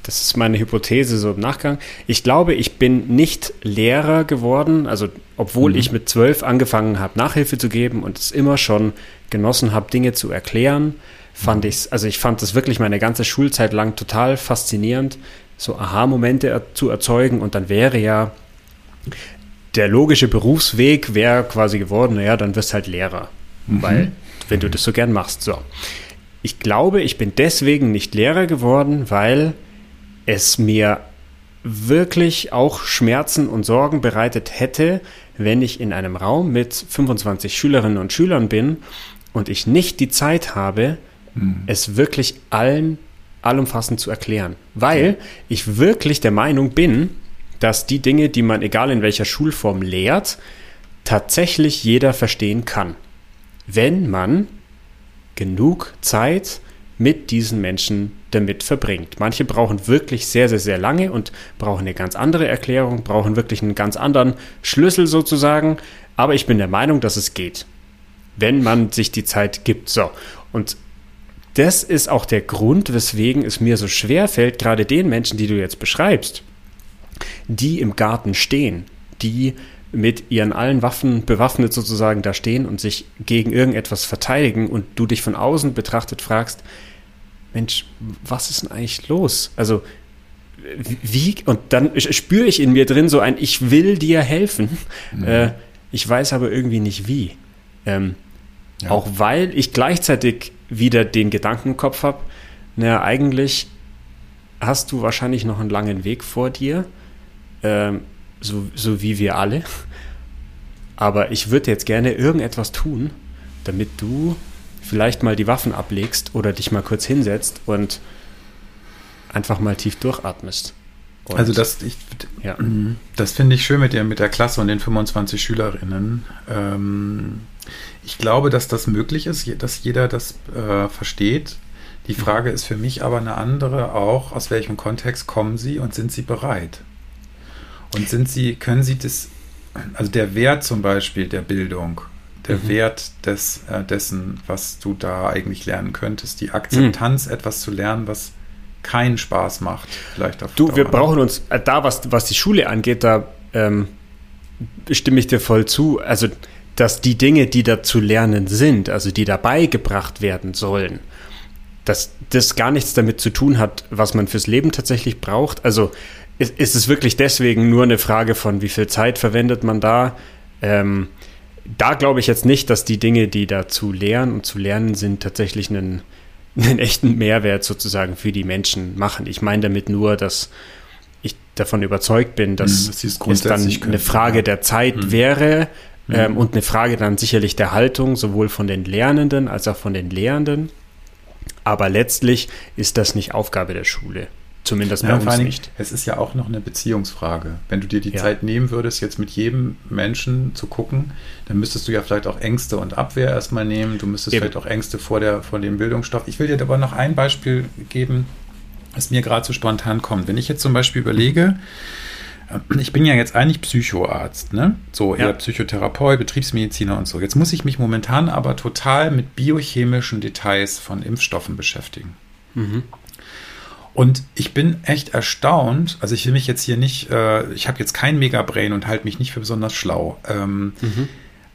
das ist meine Hypothese so im Nachgang. Ich glaube, ich bin nicht Lehrer geworden, also obwohl mhm. ich mit zwölf angefangen habe, Nachhilfe zu geben und es immer schon genossen habe, Dinge zu erklären, fand mhm. ich es, also ich fand es wirklich meine ganze Schulzeit lang total faszinierend, so Aha-Momente zu erzeugen und dann wäre ja der logische Berufsweg wäre quasi geworden, naja, dann wirst du halt Lehrer, mhm. weil wenn du das so gern machst, so. Ich glaube, ich bin deswegen nicht Lehrer geworden, weil es mir wirklich auch Schmerzen und Sorgen bereitet hätte, wenn ich in einem Raum mit 25 Schülerinnen und Schülern bin und ich nicht die Zeit habe, mhm. es wirklich allen allumfassend zu erklären. Weil ich wirklich der Meinung bin, dass die Dinge, die man egal in welcher Schulform lehrt, tatsächlich jeder verstehen kann. Wenn man genug Zeit mit diesen Menschen damit verbringt. Manche brauchen wirklich sehr, sehr, sehr lange und brauchen eine ganz andere Erklärung, brauchen wirklich einen ganz anderen Schlüssel sozusagen. Aber ich bin der Meinung, dass es geht, wenn man sich die Zeit gibt. So. Und das ist auch der Grund, weswegen es mir so schwer fällt, gerade den Menschen, die du jetzt beschreibst, die im Garten stehen, die mit ihren allen Waffen bewaffnet sozusagen da stehen und sich gegen irgendetwas verteidigen und du dich von außen betrachtet fragst, Mensch, was ist denn eigentlich los? Also, wie, und dann spüre ich in mir drin so ein, ich will dir helfen, mhm. äh, ich weiß aber irgendwie nicht wie. Ähm, ja. Auch weil ich gleichzeitig wieder den Gedanken im Kopf habe, naja, eigentlich hast du wahrscheinlich noch einen langen Weg vor dir, ähm, so, so wie wir alle. Aber ich würde jetzt gerne irgendetwas tun, damit du vielleicht mal die Waffen ablegst oder dich mal kurz hinsetzt und einfach mal tief durchatmest. Und also das, ich, ja. das finde ich schön mit der, mit der Klasse und den 25 Schülerinnen. Ähm, ich glaube, dass das möglich ist, dass jeder das äh, versteht. Die Frage ist für mich aber eine andere auch, aus welchem Kontext kommen sie und sind sie bereit? Und sind sie, können sie das, also der Wert zum Beispiel der Bildung, der mhm. Wert des, äh, dessen, was du da eigentlich lernen könntest, die Akzeptanz, mhm. etwas zu lernen, was keinen Spaß macht, vielleicht auf Du, Dauer. wir brauchen uns, äh, da was, was die Schule angeht, da ähm, stimme ich dir voll zu. Also, dass die Dinge, die da zu lernen sind, also die dabei gebracht werden sollen, dass das gar nichts damit zu tun hat, was man fürs Leben tatsächlich braucht. Also ist, ist es wirklich deswegen nur eine Frage von, wie viel Zeit verwendet man da? Ähm, da glaube ich jetzt nicht, dass die Dinge, die da zu lehren und zu lernen sind, tatsächlich einen, *laughs* einen echten Mehrwert sozusagen für die Menschen machen. Ich meine damit nur, dass ich davon überzeugt bin, dass hm, es dann eine Frage der Zeit hm. wäre hm. ähm, und eine Frage dann sicherlich der Haltung, sowohl von den Lernenden als auch von den Lehrenden. Aber letztlich ist das nicht Aufgabe der Schule. Zumindest ja, bei uns nicht. Es ist ja auch noch eine Beziehungsfrage. Wenn du dir die ja. Zeit nehmen würdest, jetzt mit jedem Menschen zu gucken, dann müsstest du ja vielleicht auch Ängste und Abwehr erstmal nehmen. Du müsstest Eben. vielleicht auch Ängste vor, der, vor dem Bildungsstoff. Ich will dir aber noch ein Beispiel geben, was mir gerade so spontan kommt. Wenn ich jetzt zum Beispiel überlege, ich bin ja jetzt eigentlich Psychoarzt, ne? So eher ja. Psychotherapeut, Betriebsmediziner und so. Jetzt muss ich mich momentan aber total mit biochemischen Details von Impfstoffen beschäftigen. Mhm. Und ich bin echt erstaunt, also ich will mich jetzt hier nicht, äh, ich habe jetzt kein Megabrain und halte mich nicht für besonders schlau. Ähm, mhm.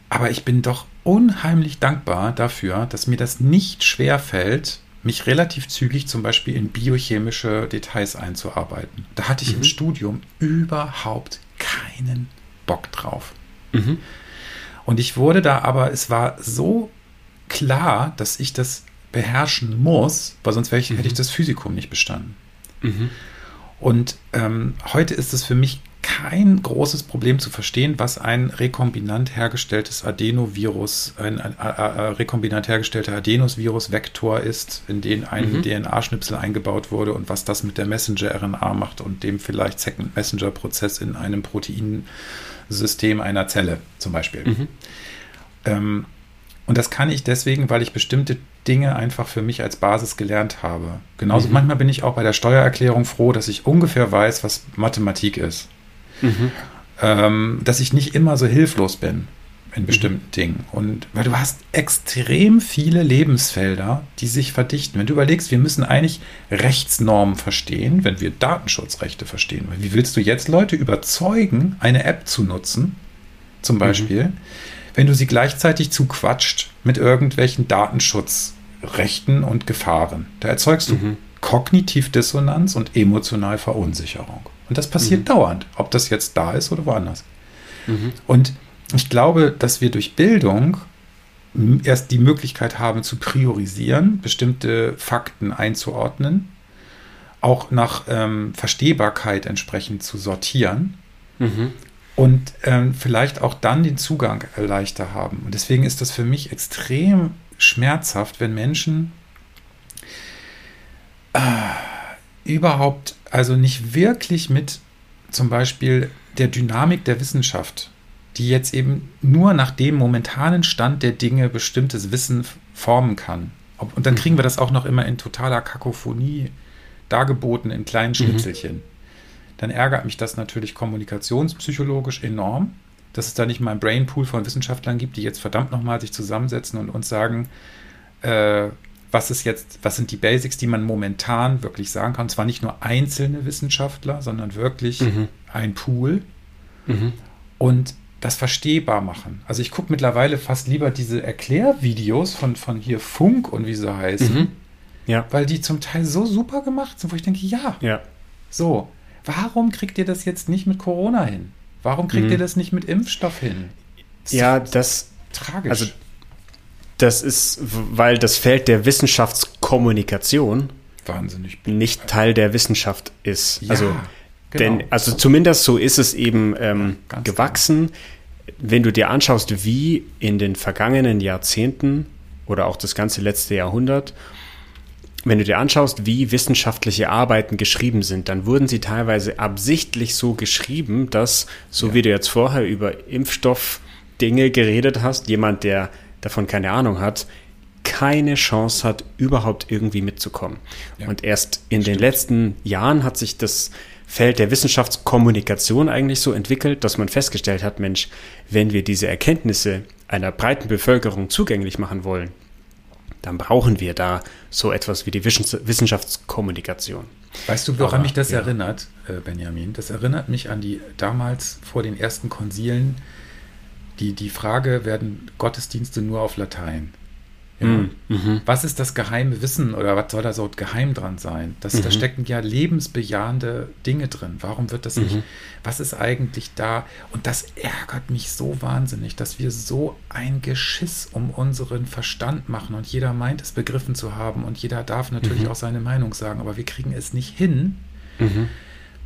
Aber ich bin doch unheimlich dankbar dafür, dass mir das nicht schwer fällt, mich relativ zügig zum Beispiel in biochemische Details einzuarbeiten. Da hatte ich mhm. im Studium überhaupt keinen Bock drauf. Mhm. Und ich wurde da aber, es war so klar, dass ich das beherrschen muss, weil sonst ich, mhm. hätte ich das Physikum nicht bestanden. Mhm. Und ähm, heute ist es für mich kein großes Problem zu verstehen, was ein rekombinant hergestelltes Adenovirus, ein, ein, ein, ein rekombinant hergestellter Adenosvirus-Vektor ist, in den ein mhm. DNA-Schnipsel eingebaut wurde und was das mit der Messenger-RNA macht und dem vielleicht Second-Messenger-Prozess in einem Proteinsystem einer Zelle zum Beispiel. Mhm. Ähm, und das kann ich deswegen, weil ich bestimmte Dinge einfach für mich als Basis gelernt habe. Genauso mhm. manchmal bin ich auch bei der Steuererklärung froh, dass ich ungefähr weiß, was Mathematik ist. Mhm. Ähm, dass ich nicht immer so hilflos bin in bestimmten mhm. Dingen. Und weil du hast extrem viele Lebensfelder, die sich verdichten. Wenn du überlegst, wir müssen eigentlich Rechtsnormen verstehen, wenn wir Datenschutzrechte verstehen. Wie willst du jetzt Leute überzeugen, eine App zu nutzen, zum. Beispiel, mhm. wenn du sie gleichzeitig zuquatscht mit irgendwelchen Datenschutzrechten und Gefahren? Da erzeugst du mhm. kognitiv Dissonanz und emotional Verunsicherung. Und das passiert mhm. dauernd, ob das jetzt da ist oder woanders. Mhm. Und ich glaube, dass wir durch Bildung erst die Möglichkeit haben zu priorisieren, bestimmte Fakten einzuordnen, auch nach ähm, Verstehbarkeit entsprechend zu sortieren mhm. und ähm, vielleicht auch dann den Zugang leichter haben. Und deswegen ist das für mich extrem schmerzhaft, wenn Menschen äh, überhaupt, also nicht wirklich mit zum Beispiel der Dynamik der Wissenschaft die jetzt eben nur nach dem momentanen Stand der Dinge bestimmtes Wissen formen kann. Und dann kriegen wir das auch noch immer in totaler Kakophonie dargeboten in kleinen mhm. Schnitzelchen. Mhm. Dann ärgert mich das natürlich kommunikationspsychologisch enorm, dass es da nicht mal einen Brainpool von Wissenschaftlern gibt, die jetzt verdammt nochmal sich zusammensetzen und uns sagen, äh, was ist jetzt, was sind die Basics, die man momentan wirklich sagen kann. Und zwar nicht nur einzelne Wissenschaftler, sondern wirklich mhm. ein Pool. Mhm. Und das verstehbar machen. Also ich gucke mittlerweile fast lieber diese Erklärvideos von, von hier Funk und wie sie heißen. Mhm. Ja. Weil die zum Teil so super gemacht sind, wo ich denke, ja. Ja. So, warum kriegt ihr das jetzt nicht mit Corona hin? Warum kriegt mhm. ihr das nicht mit Impfstoff hin? Das ja, das. Tragisch. Also, das ist, weil das Feld der Wissenschaftskommunikation wahnsinnig nicht Teil der Wissenschaft ist. Ja. Also Genau. Denn, also zumindest so ist es eben ähm, ja, gewachsen. Genau. Wenn du dir anschaust, wie in den vergangenen Jahrzehnten oder auch das ganze letzte Jahrhundert, wenn du dir anschaust, wie wissenschaftliche Arbeiten geschrieben sind, dann wurden sie teilweise absichtlich so geschrieben, dass, so ja. wie du jetzt vorher über Impfstoffdinge geredet hast, jemand, der davon keine Ahnung hat, keine Chance hat, überhaupt irgendwie mitzukommen. Ja. Und erst in Stimmt. den letzten Jahren hat sich das Feld der Wissenschaftskommunikation eigentlich so entwickelt, dass man festgestellt hat, Mensch, wenn wir diese Erkenntnisse einer breiten Bevölkerung zugänglich machen wollen, dann brauchen wir da so etwas wie die Wissenschaftskommunikation. Weißt du, woran mich das ja. erinnert, äh, Benjamin? Das erinnert mich an die damals vor den ersten Konzilen, die, die Frage, werden Gottesdienste nur auf Latein? Ja. Mhm. mhm. Was ist das geheime Wissen oder was soll da so geheim dran sein? Das, mhm. Da stecken ja lebensbejahende Dinge drin. Warum wird das mhm. nicht? Was ist eigentlich da? Und das ärgert mich so wahnsinnig, dass wir so ein Geschiss um unseren Verstand machen und jeder meint es begriffen zu haben und jeder darf natürlich mhm. auch seine Meinung sagen, aber wir kriegen es nicht hin, mhm.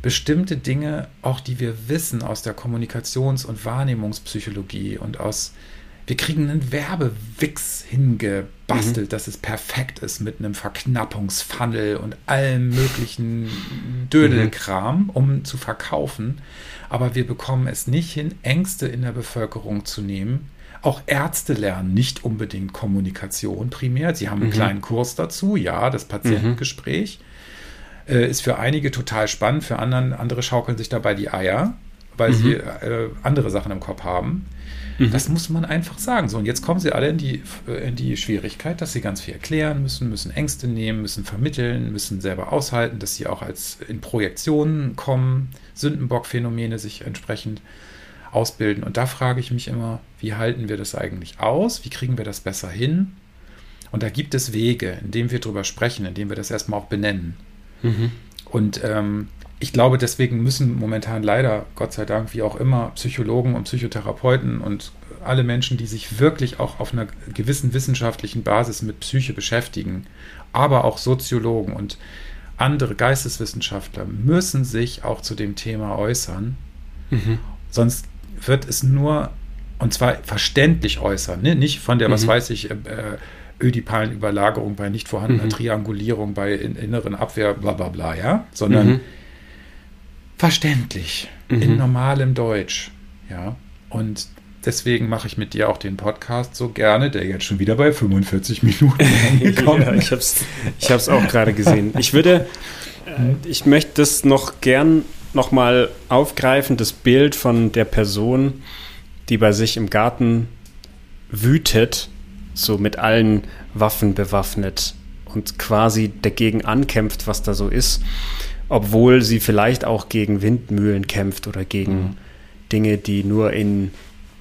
Bestimmte Dinge, auch die wir wissen aus der Kommunikations- und Wahrnehmungspsychologie und aus wir kriegen einen Werbewix hingebastelt, mhm. dass es perfekt ist mit einem Verknappungsfunnel und allem möglichen Dödelkram, mhm. um zu verkaufen. Aber wir bekommen es nicht hin, Ängste in der Bevölkerung zu nehmen. Auch Ärzte lernen nicht unbedingt Kommunikation primär. Sie haben einen mhm. kleinen Kurs dazu, ja, das Patientengespräch. Äh, ist für einige total spannend, für anderen, andere schaukeln sich dabei die Eier, weil sie mhm. äh, andere Sachen im Kopf haben. Mhm. Das muss man einfach sagen. So, und jetzt kommen sie alle in die, äh, in die Schwierigkeit, dass sie ganz viel erklären müssen, müssen Ängste nehmen, müssen vermitteln, müssen selber aushalten, dass sie auch als in Projektionen kommen, Sündenbock-Phänomene sich entsprechend ausbilden. Und da frage ich mich immer, wie halten wir das eigentlich aus? Wie kriegen wir das besser hin? Und da gibt es Wege, indem wir darüber sprechen, indem wir das erstmal auch benennen. Mhm. Und ähm, ich glaube, deswegen müssen momentan leider, Gott sei Dank, wie auch immer, Psychologen und Psychotherapeuten und alle Menschen, die sich wirklich auch auf einer gewissen wissenschaftlichen Basis mit Psyche beschäftigen, aber auch Soziologen und andere Geisteswissenschaftler müssen sich auch zu dem Thema äußern. Mhm. Sonst wird es nur, und zwar verständlich äußern, ne? nicht von der, mhm. was weiß ich, äh, ödipalen Überlagerung bei nicht vorhandener mhm. Triangulierung, bei in, inneren Abwehr, bla bla bla, ja, sondern mhm verständlich, mhm. in normalem Deutsch. Ja, und deswegen mache ich mit dir auch den Podcast so gerne, der jetzt schon wieder bei 45 *laughs* Minuten angekommen ja, ich habe es ich hab's auch gerade gesehen. Ich würde, äh, ich möchte das noch gern nochmal aufgreifen, das Bild von der Person, die bei sich im Garten wütet, so mit allen Waffen bewaffnet und quasi dagegen ankämpft, was da so ist, obwohl sie vielleicht auch gegen Windmühlen kämpft oder gegen mhm. Dinge, die nur in,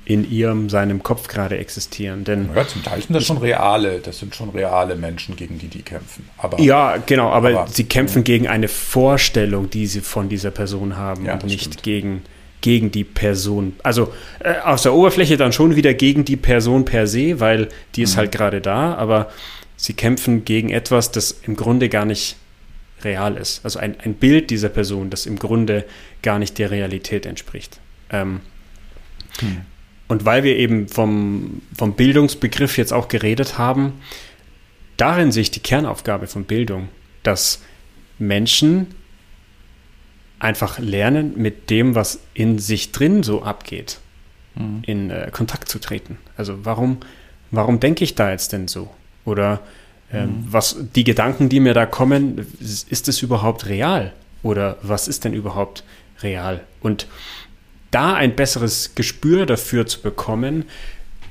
in ihrem, seinem Kopf gerade existieren. Denn ja, zum Teil sind das schon reale, das sind schon reale Menschen, gegen die die kämpfen. Aber, ja, genau, aber, aber sie kämpfen ja. gegen eine Vorstellung, die sie von dieser Person haben ja, und nicht stimmt. gegen gegen die Person. Also äh, aus der Oberfläche dann schon wieder gegen die Person per se, weil die ist mhm. halt gerade da, aber sie kämpfen gegen etwas, das im Grunde gar nicht real ist. Also ein, ein Bild dieser Person, das im Grunde gar nicht der Realität entspricht. Ähm, mhm. Und weil wir eben vom, vom Bildungsbegriff jetzt auch geredet haben, darin sehe ich die Kernaufgabe von Bildung, dass Menschen einfach lernen, mit dem, was in sich drin so abgeht, mhm. in äh, Kontakt zu treten. Also warum, warum denke ich da jetzt denn so? Oder ähm, mhm. was die Gedanken, die mir da kommen, ist es überhaupt real? Oder was ist denn überhaupt real? Und da ein besseres Gespür dafür zu bekommen,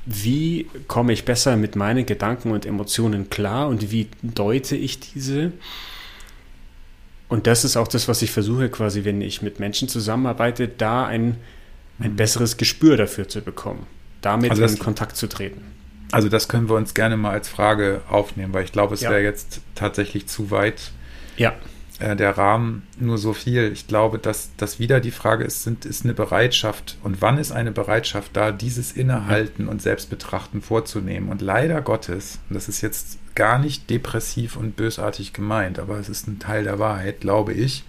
wie komme ich besser mit meinen Gedanken und Emotionen klar und wie deute ich diese? Und das ist auch das, was ich versuche, quasi, wenn ich mit Menschen zusammenarbeite, da ein, ein mhm. besseres Gespür dafür zu bekommen, damit also das, in Kontakt zu treten. Also das können wir uns gerne mal als Frage aufnehmen, weil ich glaube, es ja. wäre jetzt tatsächlich zu weit. Ja. Äh, der Rahmen nur so viel. Ich glaube, dass das wieder die Frage ist, sind, ist eine Bereitschaft und wann ist eine Bereitschaft da, dieses Innehalten und Selbstbetrachten vorzunehmen. Und leider Gottes, und das ist jetzt gar nicht depressiv und bösartig gemeint, aber es ist ein Teil der Wahrheit, glaube ich.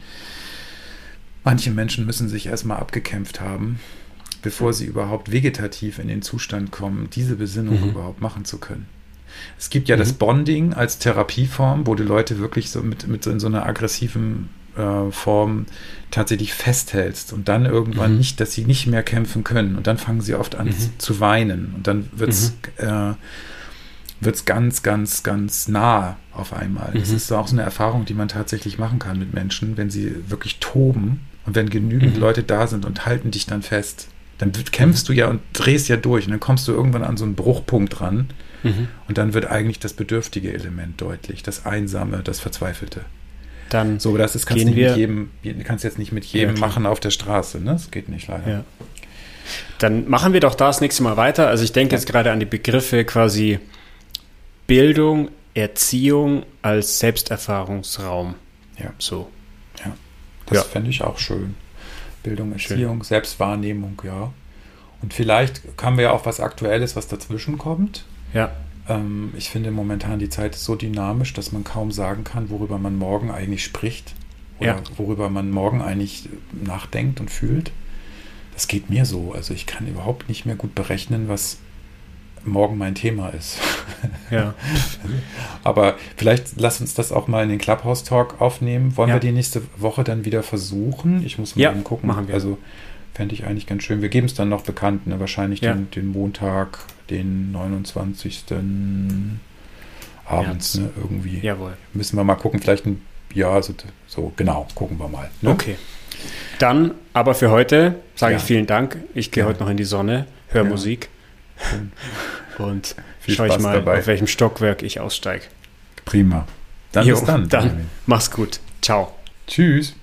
Manche Menschen müssen sich erstmal abgekämpft haben, bevor sie überhaupt vegetativ in den Zustand kommen, diese Besinnung mhm. überhaupt machen zu können. Es gibt ja mhm. das Bonding als Therapieform, wo die Leute wirklich so mit, mit in so einer aggressiven äh, Form tatsächlich festhältst und dann irgendwann mhm. nicht, dass sie nicht mehr kämpfen können und dann fangen sie oft an mhm. zu weinen und dann wird es mhm. äh, wird's ganz, ganz, ganz nah auf einmal. Das mhm. ist auch so eine Erfahrung, die man tatsächlich machen kann mit Menschen, wenn sie wirklich toben und wenn genügend mhm. Leute da sind und halten dich dann fest. Dann kämpfst du ja und drehst ja durch und dann kommst du irgendwann an so einen Bruchpunkt ran Mhm. Und dann wird eigentlich das bedürftige Element deutlich, das Einsame, das Verzweifelte. Dann so, das ist, kannst, nicht mit jedem, kannst jetzt nicht mit jedem ja, machen auf der Straße, ne? Das geht nicht leider. Ja. Dann machen wir doch das nächste Mal weiter. Also ich denke jetzt gerade an die Begriffe quasi Bildung, Erziehung als Selbsterfahrungsraum. Ja. So. Ja. Das ja. fände ich auch schön. Bildung, Erziehung, schön. Selbstwahrnehmung, ja. Und vielleicht haben wir ja auch was Aktuelles, was dazwischen kommt. Ja. Ähm, ich finde momentan die Zeit ist so dynamisch, dass man kaum sagen kann, worüber man morgen eigentlich spricht oder ja. worüber man morgen eigentlich nachdenkt und fühlt. Das geht mir so. Also ich kann überhaupt nicht mehr gut berechnen, was morgen mein Thema ist. Ja. *laughs* Aber vielleicht lass uns das auch mal in den Clubhouse Talk aufnehmen. Wollen ja. wir die nächste Woche dann wieder versuchen? Ich muss mal ja, eben gucken. Machen wir. Also fände ich eigentlich ganz schön. Wir geben es dann noch bekannt, ne? wahrscheinlich ja. den, den Montag, den 29. abends, ne, irgendwie. Jawohl. Müssen wir mal gucken, vielleicht ein, ja, so, so genau, gucken wir mal. Ne? Okay. Dann aber für heute sage ja. ich vielen Dank. Ich gehe ja. heute noch in die Sonne, höre. Musik und *laughs* schaue ich mal, dabei. auf welchem Stockwerk ich aussteige. Prima. Dann jo, bis dann. Dann mach's gut. Ciao. Tschüss.